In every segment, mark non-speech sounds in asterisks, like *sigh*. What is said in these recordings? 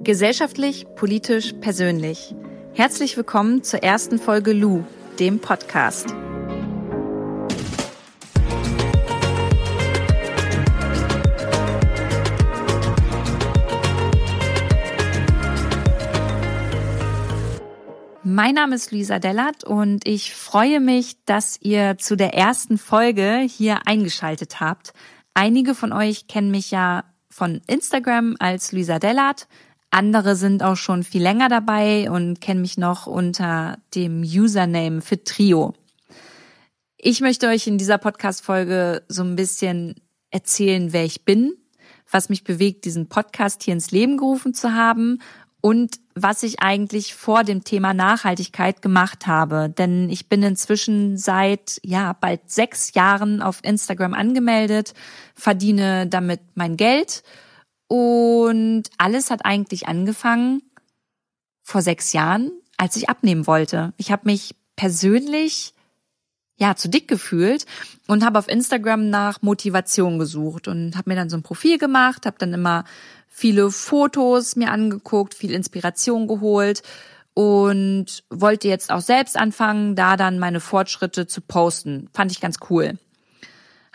Gesellschaftlich, politisch, persönlich. Herzlich willkommen zur ersten Folge Lu, dem Podcast. Mein Name ist Luisa Dellert und ich freue mich, dass ihr zu der ersten Folge hier eingeschaltet habt. Einige von euch kennen mich ja von Instagram als Luisa Dellert. Andere sind auch schon viel länger dabei und kennen mich noch unter dem Username für Trio. Ich möchte euch in dieser Podcast-Folge so ein bisschen erzählen, wer ich bin, was mich bewegt, diesen Podcast hier ins Leben gerufen zu haben und was ich eigentlich vor dem Thema Nachhaltigkeit gemacht habe. Denn ich bin inzwischen seit, ja, bald sechs Jahren auf Instagram angemeldet, verdiene damit mein Geld und alles hat eigentlich angefangen vor sechs Jahren, als ich abnehmen wollte. Ich habe mich persönlich ja zu dick gefühlt und habe auf Instagram nach Motivation gesucht und habe mir dann so ein Profil gemacht, habe dann immer viele Fotos mir angeguckt, viel Inspiration geholt und wollte jetzt auch selbst anfangen, da dann meine Fortschritte zu posten. Fand ich ganz cool.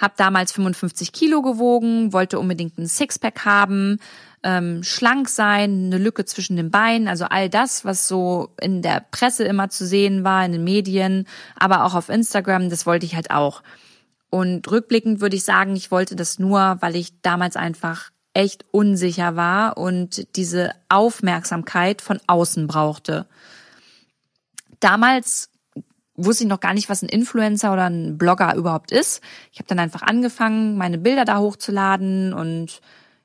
Hab damals 55 Kilo gewogen, wollte unbedingt ein Sixpack haben, ähm, schlank sein, eine Lücke zwischen den Beinen, also all das, was so in der Presse immer zu sehen war, in den Medien, aber auch auf Instagram, das wollte ich halt auch. Und rückblickend würde ich sagen, ich wollte das nur, weil ich damals einfach echt unsicher war und diese Aufmerksamkeit von außen brauchte. Damals wusste ich noch gar nicht, was ein Influencer oder ein Blogger überhaupt ist. Ich habe dann einfach angefangen, meine Bilder da hochzuladen und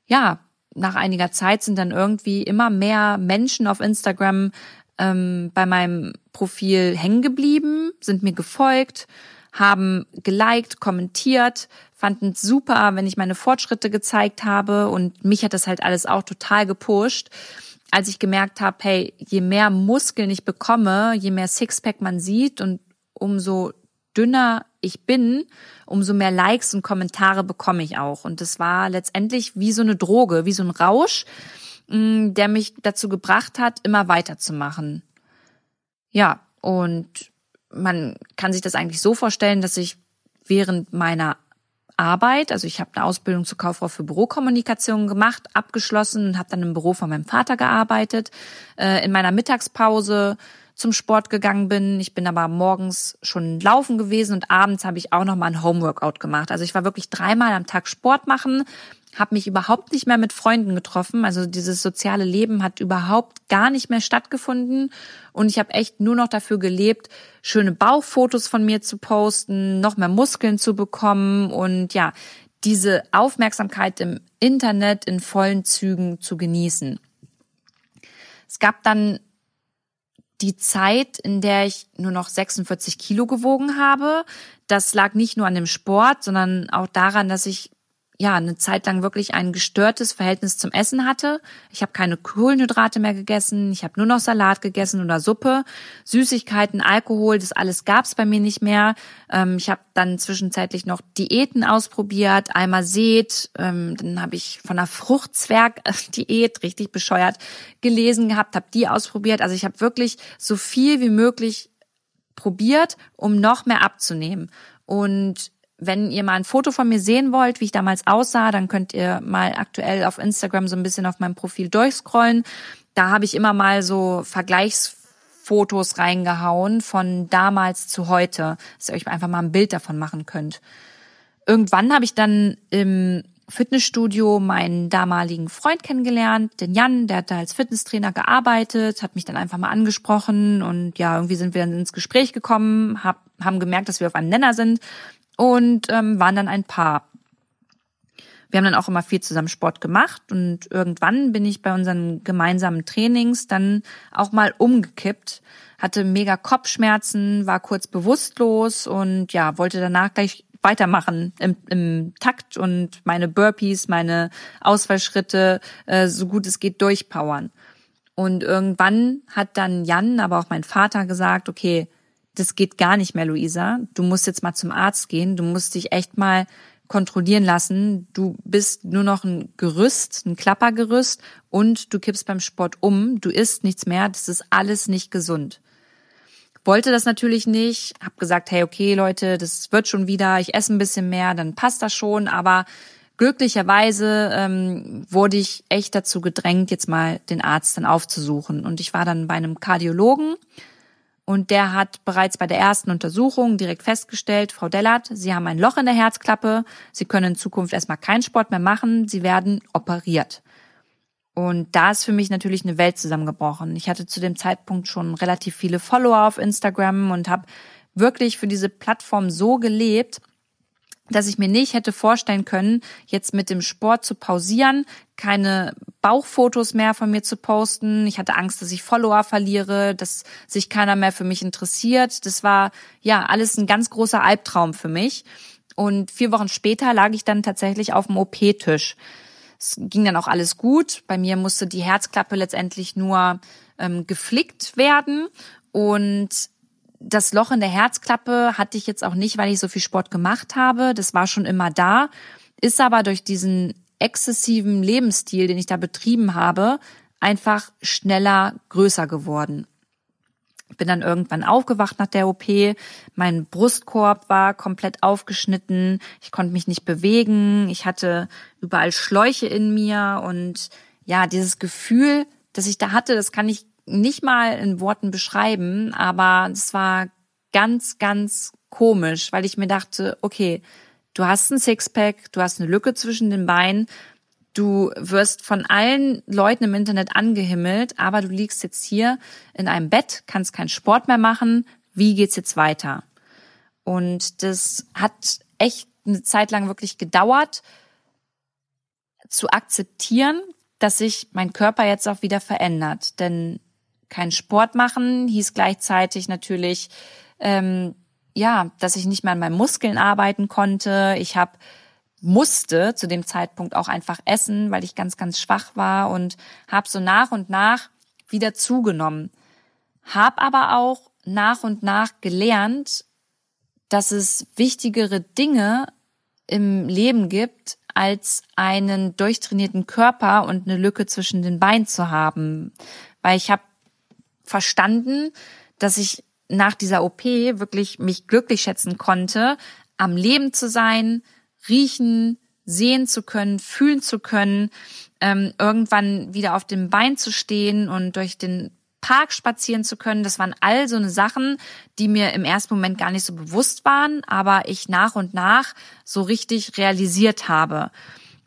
ja, nach einiger Zeit sind dann irgendwie immer mehr Menschen auf Instagram ähm, bei meinem Profil hängen geblieben, sind mir gefolgt, haben geliked, kommentiert, fanden es super, wenn ich meine Fortschritte gezeigt habe und mich hat das halt alles auch total gepusht als ich gemerkt habe, hey, je mehr Muskeln ich bekomme, je mehr Sixpack man sieht und umso dünner ich bin, umso mehr Likes und Kommentare bekomme ich auch. Und das war letztendlich wie so eine Droge, wie so ein Rausch, mm, der mich dazu gebracht hat, immer weiterzumachen. Ja, und man kann sich das eigentlich so vorstellen, dass ich während meiner Arbeit. Also ich habe eine Ausbildung zur Kauffrau für Bürokommunikation gemacht, abgeschlossen und habe dann im Büro von meinem Vater gearbeitet. Äh, in meiner Mittagspause zum Sport gegangen bin. Ich bin aber morgens schon laufen gewesen und abends habe ich auch noch mal ein Homeworkout gemacht. Also ich war wirklich dreimal am Tag Sport machen, habe mich überhaupt nicht mehr mit Freunden getroffen. Also dieses soziale Leben hat überhaupt gar nicht mehr stattgefunden und ich habe echt nur noch dafür gelebt, schöne Bauchfotos von mir zu posten, noch mehr Muskeln zu bekommen und ja, diese Aufmerksamkeit im Internet in vollen Zügen zu genießen. Es gab dann die Zeit, in der ich nur noch 46 Kilo gewogen habe. Das lag nicht nur an dem Sport, sondern auch daran, dass ich ja eine Zeit lang wirklich ein gestörtes Verhältnis zum Essen hatte. Ich habe keine Kohlenhydrate mehr gegessen, ich habe nur noch Salat gegessen oder Suppe, Süßigkeiten, Alkohol, das alles gab's bei mir nicht mehr. Ähm, ich habe dann zwischenzeitlich noch Diäten ausprobiert, einmal Seht, ähm, dann habe ich von einer Fruchtzwerg-Diät richtig bescheuert gelesen gehabt, habe die ausprobiert. Also ich habe wirklich so viel wie möglich probiert, um noch mehr abzunehmen. Und wenn ihr mal ein Foto von mir sehen wollt, wie ich damals aussah, dann könnt ihr mal aktuell auf Instagram so ein bisschen auf meinem Profil durchscrollen. Da habe ich immer mal so Vergleichsfotos reingehauen von damals zu heute, dass ihr euch einfach mal ein Bild davon machen könnt. Irgendwann habe ich dann im Fitnessstudio meinen damaligen Freund kennengelernt, den Jan, der hat da als Fitnesstrainer gearbeitet, hat mich dann einfach mal angesprochen und ja, irgendwie sind wir dann ins Gespräch gekommen, hab, haben gemerkt, dass wir auf einem Nenner sind und ähm, waren dann ein Paar. Wir haben dann auch immer viel zusammen Sport gemacht und irgendwann bin ich bei unseren gemeinsamen Trainings dann auch mal umgekippt, hatte mega Kopfschmerzen, war kurz bewusstlos und ja, wollte danach gleich weitermachen im, im Takt und meine Burpees, meine Ausfallschritte äh, so gut es geht durchpowern. Und irgendwann hat dann Jan, aber auch mein Vater gesagt, okay, das geht gar nicht mehr, Luisa. Du musst jetzt mal zum Arzt gehen. Du musst dich echt mal kontrollieren lassen. Du bist nur noch ein Gerüst, ein Klappergerüst und du kippst beim Sport um. Du isst nichts mehr. Das ist alles nicht gesund. Wollte das natürlich nicht. Hab gesagt, hey, okay, Leute, das wird schon wieder. Ich esse ein bisschen mehr, dann passt das schon. Aber glücklicherweise ähm, wurde ich echt dazu gedrängt, jetzt mal den Arzt dann aufzusuchen. Und ich war dann bei einem Kardiologen und der hat bereits bei der ersten Untersuchung direkt festgestellt, Frau Dellert, Sie haben ein Loch in der Herzklappe, Sie können in Zukunft erstmal keinen Sport mehr machen, Sie werden operiert. Und da ist für mich natürlich eine Welt zusammengebrochen. Ich hatte zu dem Zeitpunkt schon relativ viele Follower auf Instagram und habe wirklich für diese Plattform so gelebt, dass ich mir nicht hätte vorstellen können, jetzt mit dem Sport zu pausieren, keine Bauchfotos mehr von mir zu posten. Ich hatte Angst, dass ich Follower verliere, dass sich keiner mehr für mich interessiert. Das war ja alles ein ganz großer Albtraum für mich. Und vier Wochen später lag ich dann tatsächlich auf dem OP-Tisch. Es ging dann auch alles gut. Bei mir musste die Herzklappe letztendlich nur ähm, geflickt werden und das Loch in der Herzklappe hatte ich jetzt auch nicht, weil ich so viel Sport gemacht habe. Das war schon immer da, ist aber durch diesen exzessiven Lebensstil, den ich da betrieben habe, einfach schneller größer geworden. Ich bin dann irgendwann aufgewacht nach der OP. Mein Brustkorb war komplett aufgeschnitten. Ich konnte mich nicht bewegen. Ich hatte überall Schläuche in mir und ja, dieses Gefühl, das ich da hatte, das kann ich nicht mal in Worten beschreiben, aber es war ganz, ganz komisch, weil ich mir dachte, okay, du hast ein Sixpack, du hast eine Lücke zwischen den Beinen, du wirst von allen Leuten im Internet angehimmelt, aber du liegst jetzt hier in einem Bett, kannst keinen Sport mehr machen, wie geht's jetzt weiter? Und das hat echt eine Zeit lang wirklich gedauert, zu akzeptieren, dass sich mein Körper jetzt auch wieder verändert. Denn keinen Sport machen, hieß gleichzeitig natürlich, ähm, ja, dass ich nicht mehr an meinen Muskeln arbeiten konnte. Ich habe musste zu dem Zeitpunkt auch einfach essen, weil ich ganz, ganz schwach war und habe so nach und nach wieder zugenommen. Hab aber auch nach und nach gelernt, dass es wichtigere Dinge im Leben gibt, als einen durchtrainierten Körper und eine Lücke zwischen den Beinen zu haben. Weil ich habe verstanden, dass ich nach dieser OP wirklich mich glücklich schätzen konnte, am Leben zu sein, riechen, sehen zu können, fühlen zu können, ähm, irgendwann wieder auf dem Bein zu stehen und durch den Park spazieren zu können. Das waren all so eine Sachen, die mir im ersten Moment gar nicht so bewusst waren, aber ich nach und nach so richtig realisiert habe.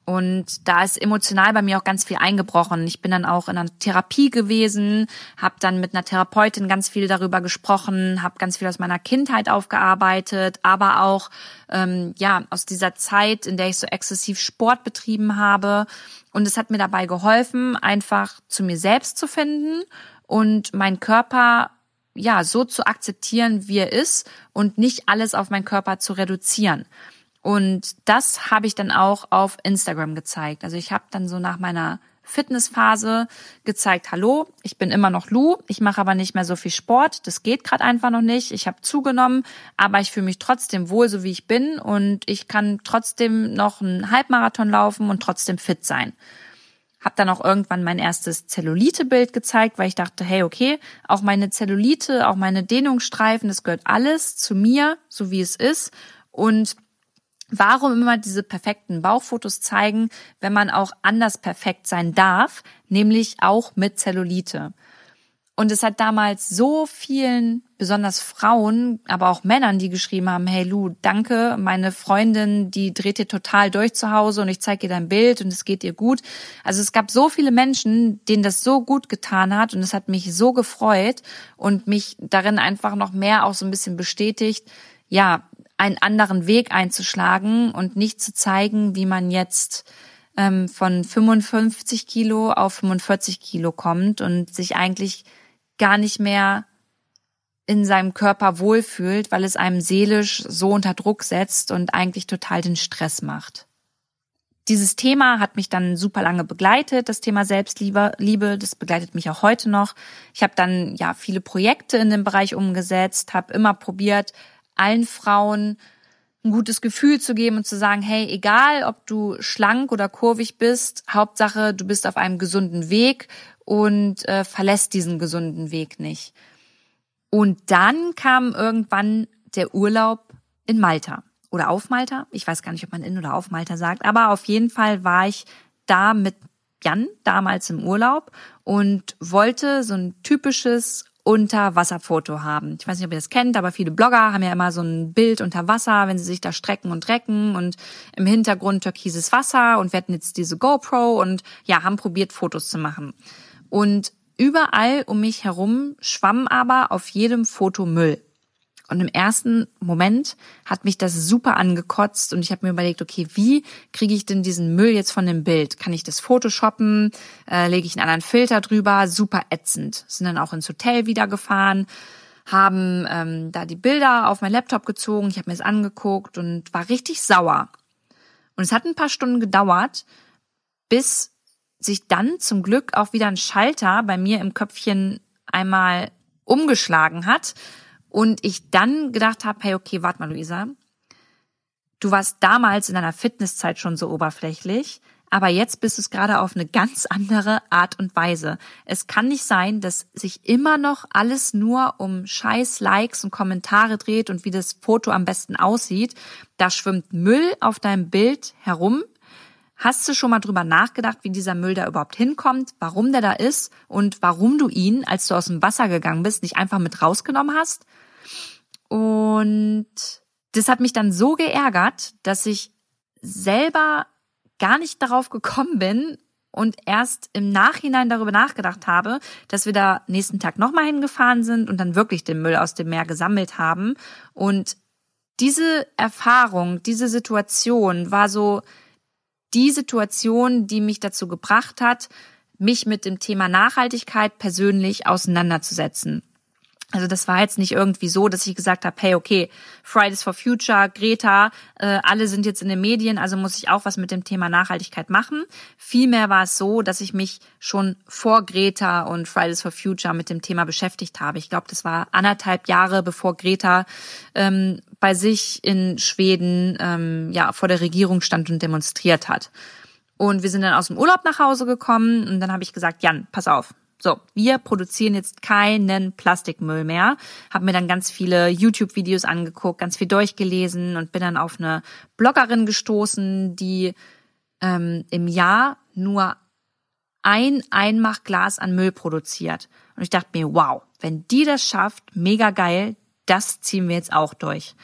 Und da ist emotional bei mir auch ganz viel eingebrochen. Ich bin dann auch in einer Therapie gewesen, habe dann mit einer Therapeutin ganz viel darüber gesprochen, habe ganz viel aus meiner Kindheit aufgearbeitet, aber auch ähm, ja aus dieser Zeit, in der ich so exzessiv Sport betrieben habe. Und es hat mir dabei geholfen, einfach zu mir selbst zu finden und meinen Körper ja so zu akzeptieren, wie er ist und nicht alles auf meinen Körper zu reduzieren. Und das habe ich dann auch auf Instagram gezeigt. Also ich habe dann so nach meiner Fitnessphase gezeigt, hallo, ich bin immer noch Lou, ich mache aber nicht mehr so viel Sport, das geht gerade einfach noch nicht, ich habe zugenommen, aber ich fühle mich trotzdem wohl, so wie ich bin und ich kann trotzdem noch einen Halbmarathon laufen und trotzdem fit sein. Hab dann auch irgendwann mein erstes Zellulite-Bild gezeigt, weil ich dachte, hey, okay, auch meine Zellulite, auch meine Dehnungsstreifen, das gehört alles zu mir, so wie es ist und Warum immer diese perfekten Bauchfotos zeigen, wenn man auch anders perfekt sein darf, nämlich auch mit Zellulite. Und es hat damals so vielen, besonders Frauen, aber auch Männern, die geschrieben haben, hey Lu, danke, meine Freundin, die dreht dir total durch zu Hause und ich zeige ihr dein Bild und es geht ihr gut. Also es gab so viele Menschen, denen das so gut getan hat und es hat mich so gefreut und mich darin einfach noch mehr auch so ein bisschen bestätigt, ja, einen anderen Weg einzuschlagen und nicht zu zeigen, wie man jetzt ähm, von 55 Kilo auf 45 Kilo kommt und sich eigentlich gar nicht mehr in seinem Körper wohlfühlt, weil es einem seelisch so unter Druck setzt und eigentlich total den Stress macht. Dieses Thema hat mich dann super lange begleitet, das Thema Selbstliebe, Liebe, das begleitet mich auch heute noch. Ich habe dann ja viele Projekte in dem Bereich umgesetzt, habe immer probiert, allen Frauen ein gutes Gefühl zu geben und zu sagen, hey, egal ob du schlank oder kurvig bist, Hauptsache du bist auf einem gesunden Weg und äh, verlässt diesen gesunden Weg nicht. Und dann kam irgendwann der Urlaub in Malta oder auf Malta. Ich weiß gar nicht, ob man in oder auf Malta sagt, aber auf jeden Fall war ich da mit Jan damals im Urlaub und wollte so ein typisches Unterwasserfoto haben. Ich weiß nicht, ob ihr das kennt, aber viele Blogger haben ja immer so ein Bild unter Wasser, wenn sie sich da strecken und recken und im Hintergrund türkises Wasser und wir hatten jetzt diese GoPro und ja, haben probiert Fotos zu machen. Und überall um mich herum schwamm aber auf jedem Foto Müll. Und im ersten Moment hat mich das super angekotzt und ich habe mir überlegt, okay, wie kriege ich denn diesen Müll jetzt von dem Bild? Kann ich das photoshoppen? Äh, lege ich einen anderen Filter drüber? Super ätzend. Sind dann auch ins Hotel wieder gefahren, haben ähm, da die Bilder auf mein Laptop gezogen, ich habe mir es angeguckt und war richtig sauer. Und es hat ein paar Stunden gedauert, bis sich dann zum Glück auch wieder ein Schalter bei mir im Köpfchen einmal umgeschlagen hat und ich dann gedacht habe, hey, okay, warte mal, Luisa. Du warst damals in deiner Fitnesszeit schon so oberflächlich, aber jetzt bist du es gerade auf eine ganz andere Art und Weise. Es kann nicht sein, dass sich immer noch alles nur um scheiß Likes und Kommentare dreht und wie das Foto am besten aussieht. Da schwimmt Müll auf deinem Bild herum. Hast du schon mal drüber nachgedacht, wie dieser Müll da überhaupt hinkommt, warum der da ist und warum du ihn, als du aus dem Wasser gegangen bist, nicht einfach mit rausgenommen hast? Und das hat mich dann so geärgert, dass ich selber gar nicht darauf gekommen bin und erst im Nachhinein darüber nachgedacht habe, dass wir da nächsten Tag nochmal hingefahren sind und dann wirklich den Müll aus dem Meer gesammelt haben. Und diese Erfahrung, diese Situation war so die Situation, die mich dazu gebracht hat, mich mit dem Thema Nachhaltigkeit persönlich auseinanderzusetzen. Also das war jetzt nicht irgendwie so, dass ich gesagt habe, hey, okay, Fridays for Future, Greta, äh, alle sind jetzt in den Medien, also muss ich auch was mit dem Thema Nachhaltigkeit machen. Vielmehr war es so, dass ich mich schon vor Greta und Fridays for Future mit dem Thema beschäftigt habe. Ich glaube, das war anderthalb Jahre, bevor Greta ähm, bei sich in Schweden ähm, ja vor der Regierung stand und demonstriert hat. Und wir sind dann aus dem Urlaub nach Hause gekommen und dann habe ich gesagt, Jan, pass auf, so, wir produzieren jetzt keinen Plastikmüll mehr. Hab mir dann ganz viele YouTube-Videos angeguckt, ganz viel durchgelesen und bin dann auf eine Bloggerin gestoßen, die ähm, im Jahr nur ein Einmachglas an Müll produziert. Und ich dachte mir, wow, wenn die das schafft, mega geil, das ziehen wir jetzt auch durch.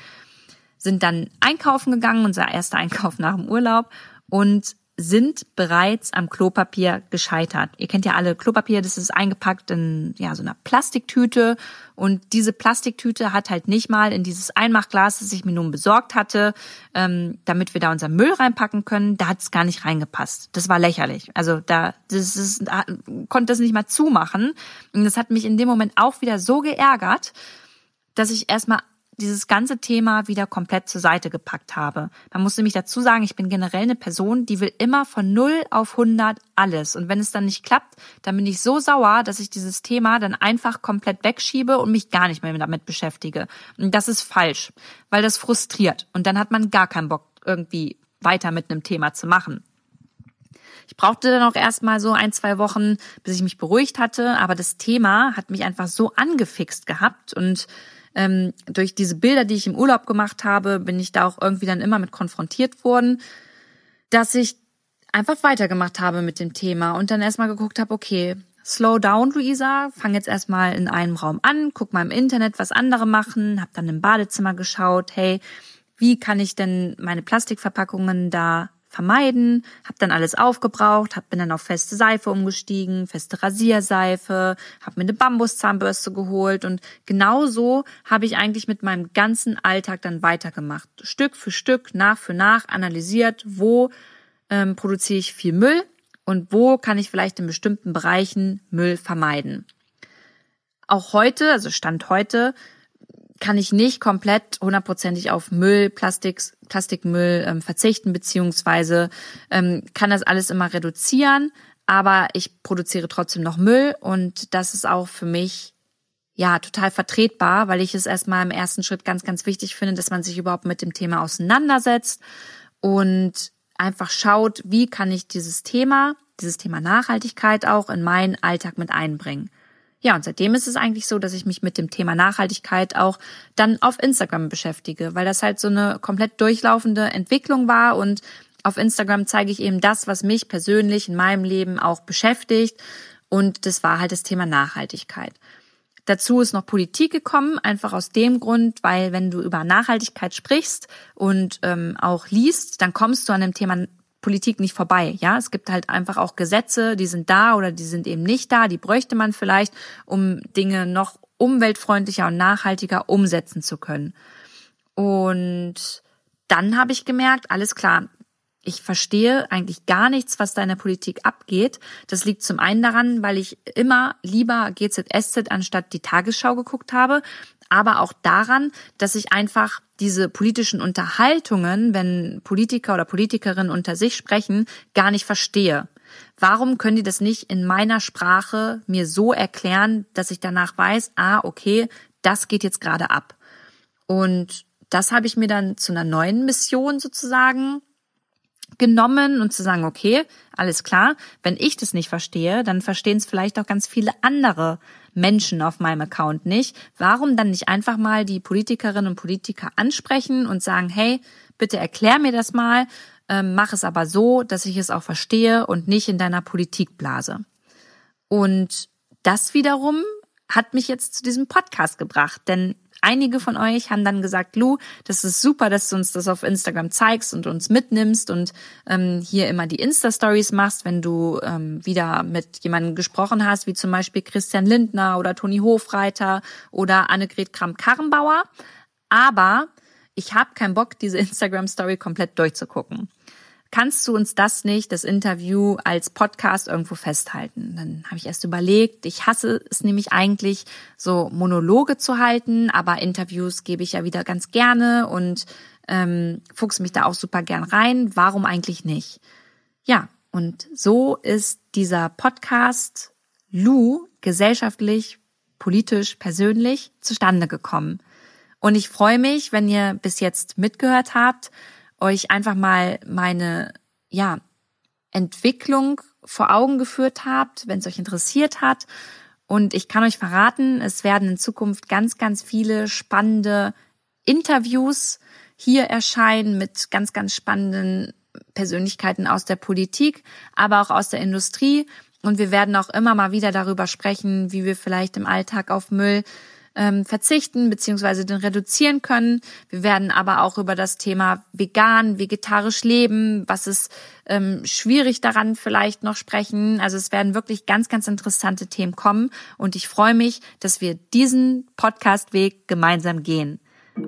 Sind dann einkaufen gegangen, unser erster *laughs* Einkauf nach dem Urlaub und sind bereits am Klopapier gescheitert. Ihr kennt ja alle Klopapier, das ist eingepackt in ja so einer Plastiktüte und diese Plastiktüte hat halt nicht mal in dieses Einmachglas, das ich mir nun besorgt hatte, ähm, damit wir da unser Müll reinpacken können, da hat es gar nicht reingepasst. Das war lächerlich. Also da das ist, da, konnte das nicht mal zumachen und das hat mich in dem Moment auch wieder so geärgert, dass ich erstmal dieses ganze Thema wieder komplett zur Seite gepackt habe. Man muss nämlich dazu sagen, ich bin generell eine Person, die will immer von 0 auf 100 alles. Und wenn es dann nicht klappt, dann bin ich so sauer, dass ich dieses Thema dann einfach komplett wegschiebe und mich gar nicht mehr damit beschäftige. Und das ist falsch, weil das frustriert. Und dann hat man gar keinen Bock, irgendwie weiter mit einem Thema zu machen. Ich brauchte dann auch erstmal so ein, zwei Wochen, bis ich mich beruhigt hatte, aber das Thema hat mich einfach so angefixt gehabt und ähm, durch diese Bilder, die ich im Urlaub gemacht habe, bin ich da auch irgendwie dann immer mit konfrontiert worden, dass ich einfach weitergemacht habe mit dem Thema und dann erstmal geguckt habe, okay, slow down, Luisa, fang jetzt erstmal in einem Raum an, guck mal im Internet, was andere machen, hab dann im Badezimmer geschaut, hey, wie kann ich denn meine Plastikverpackungen da vermeiden, habe dann alles aufgebraucht, hab, bin dann auf feste Seife umgestiegen, feste Rasierseife, habe mir eine Bambuszahnbürste geholt und genauso habe ich eigentlich mit meinem ganzen Alltag dann weitergemacht. Stück für Stück, nach für nach analysiert, wo ähm, produziere ich viel Müll und wo kann ich vielleicht in bestimmten Bereichen Müll vermeiden. Auch heute, also Stand heute, kann ich nicht komplett hundertprozentig auf Müll, Plastik, Plastikmüll ähm, verzichten, beziehungsweise ähm, kann das alles immer reduzieren, aber ich produziere trotzdem noch Müll und das ist auch für mich ja, total vertretbar, weil ich es erstmal im ersten Schritt ganz, ganz wichtig finde, dass man sich überhaupt mit dem Thema auseinandersetzt und einfach schaut, wie kann ich dieses Thema, dieses Thema Nachhaltigkeit auch in meinen Alltag mit einbringen. Ja, und seitdem ist es eigentlich so, dass ich mich mit dem Thema Nachhaltigkeit auch dann auf Instagram beschäftige, weil das halt so eine komplett durchlaufende Entwicklung war und auf Instagram zeige ich eben das, was mich persönlich in meinem Leben auch beschäftigt und das war halt das Thema Nachhaltigkeit. Dazu ist noch Politik gekommen, einfach aus dem Grund, weil wenn du über Nachhaltigkeit sprichst und ähm, auch liest, dann kommst du an dem Thema Politik nicht vorbei. Ja, es gibt halt einfach auch Gesetze, die sind da oder die sind eben nicht da. Die bräuchte man vielleicht, um Dinge noch umweltfreundlicher und nachhaltiger umsetzen zu können. Und dann habe ich gemerkt, alles klar, ich verstehe eigentlich gar nichts, was da in der Politik abgeht. Das liegt zum einen daran, weil ich immer lieber GZSZ anstatt die Tagesschau geguckt habe, aber auch daran, dass ich einfach diese politischen Unterhaltungen, wenn Politiker oder Politikerinnen unter sich sprechen, gar nicht verstehe. Warum können die das nicht in meiner Sprache mir so erklären, dass ich danach weiß, ah, okay, das geht jetzt gerade ab. Und das habe ich mir dann zu einer neuen Mission sozusagen genommen und zu sagen, okay, alles klar, wenn ich das nicht verstehe, dann verstehen es vielleicht auch ganz viele andere Menschen auf meinem Account nicht. Warum dann nicht einfach mal die Politikerinnen und Politiker ansprechen und sagen, hey, bitte erklär mir das mal, ähm, mach es aber so, dass ich es auch verstehe und nicht in deiner Politikblase. Und das wiederum hat mich jetzt zu diesem Podcast gebracht, denn einige von euch haben dann gesagt, Lu, das ist super, dass du uns das auf Instagram zeigst und uns mitnimmst und ähm, hier immer die Insta-Stories machst, wenn du ähm, wieder mit jemandem gesprochen hast, wie zum Beispiel Christian Lindner oder Toni Hofreiter oder Annegret Kramp-Karrenbauer. Aber ich habe keinen Bock, diese Instagram-Story komplett durchzugucken kannst du uns das nicht, das Interview als Podcast irgendwo festhalten? Dann habe ich erst überlegt, ich hasse es nämlich eigentlich, so Monologe zu halten, aber Interviews gebe ich ja wieder ganz gerne und ähm, fuchs mich da auch super gern rein. Warum eigentlich nicht? Ja, und so ist dieser Podcast Lu gesellschaftlich, politisch, persönlich zustande gekommen. Und ich freue mich, wenn ihr bis jetzt mitgehört habt euch einfach mal meine, ja, Entwicklung vor Augen geführt habt, wenn es euch interessiert hat. Und ich kann euch verraten, es werden in Zukunft ganz, ganz viele spannende Interviews hier erscheinen mit ganz, ganz spannenden Persönlichkeiten aus der Politik, aber auch aus der Industrie. Und wir werden auch immer mal wieder darüber sprechen, wie wir vielleicht im Alltag auf Müll ähm, verzichten beziehungsweise den reduzieren können. Wir werden aber auch über das Thema vegan, vegetarisch leben, was ist ähm, schwierig daran vielleicht noch sprechen. Also es werden wirklich ganz, ganz interessante Themen kommen und ich freue mich, dass wir diesen Podcastweg gemeinsam gehen.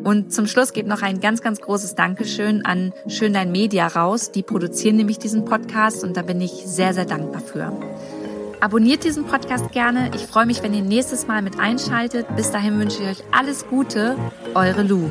Und zum Schluss geht noch ein ganz, ganz großes Dankeschön an Schön Dein Media raus. Die produzieren nämlich diesen Podcast und da bin ich sehr, sehr dankbar für. Abonniert diesen Podcast gerne. Ich freue mich, wenn ihr nächstes Mal mit einschaltet. Bis dahin wünsche ich euch alles Gute. Eure Lou.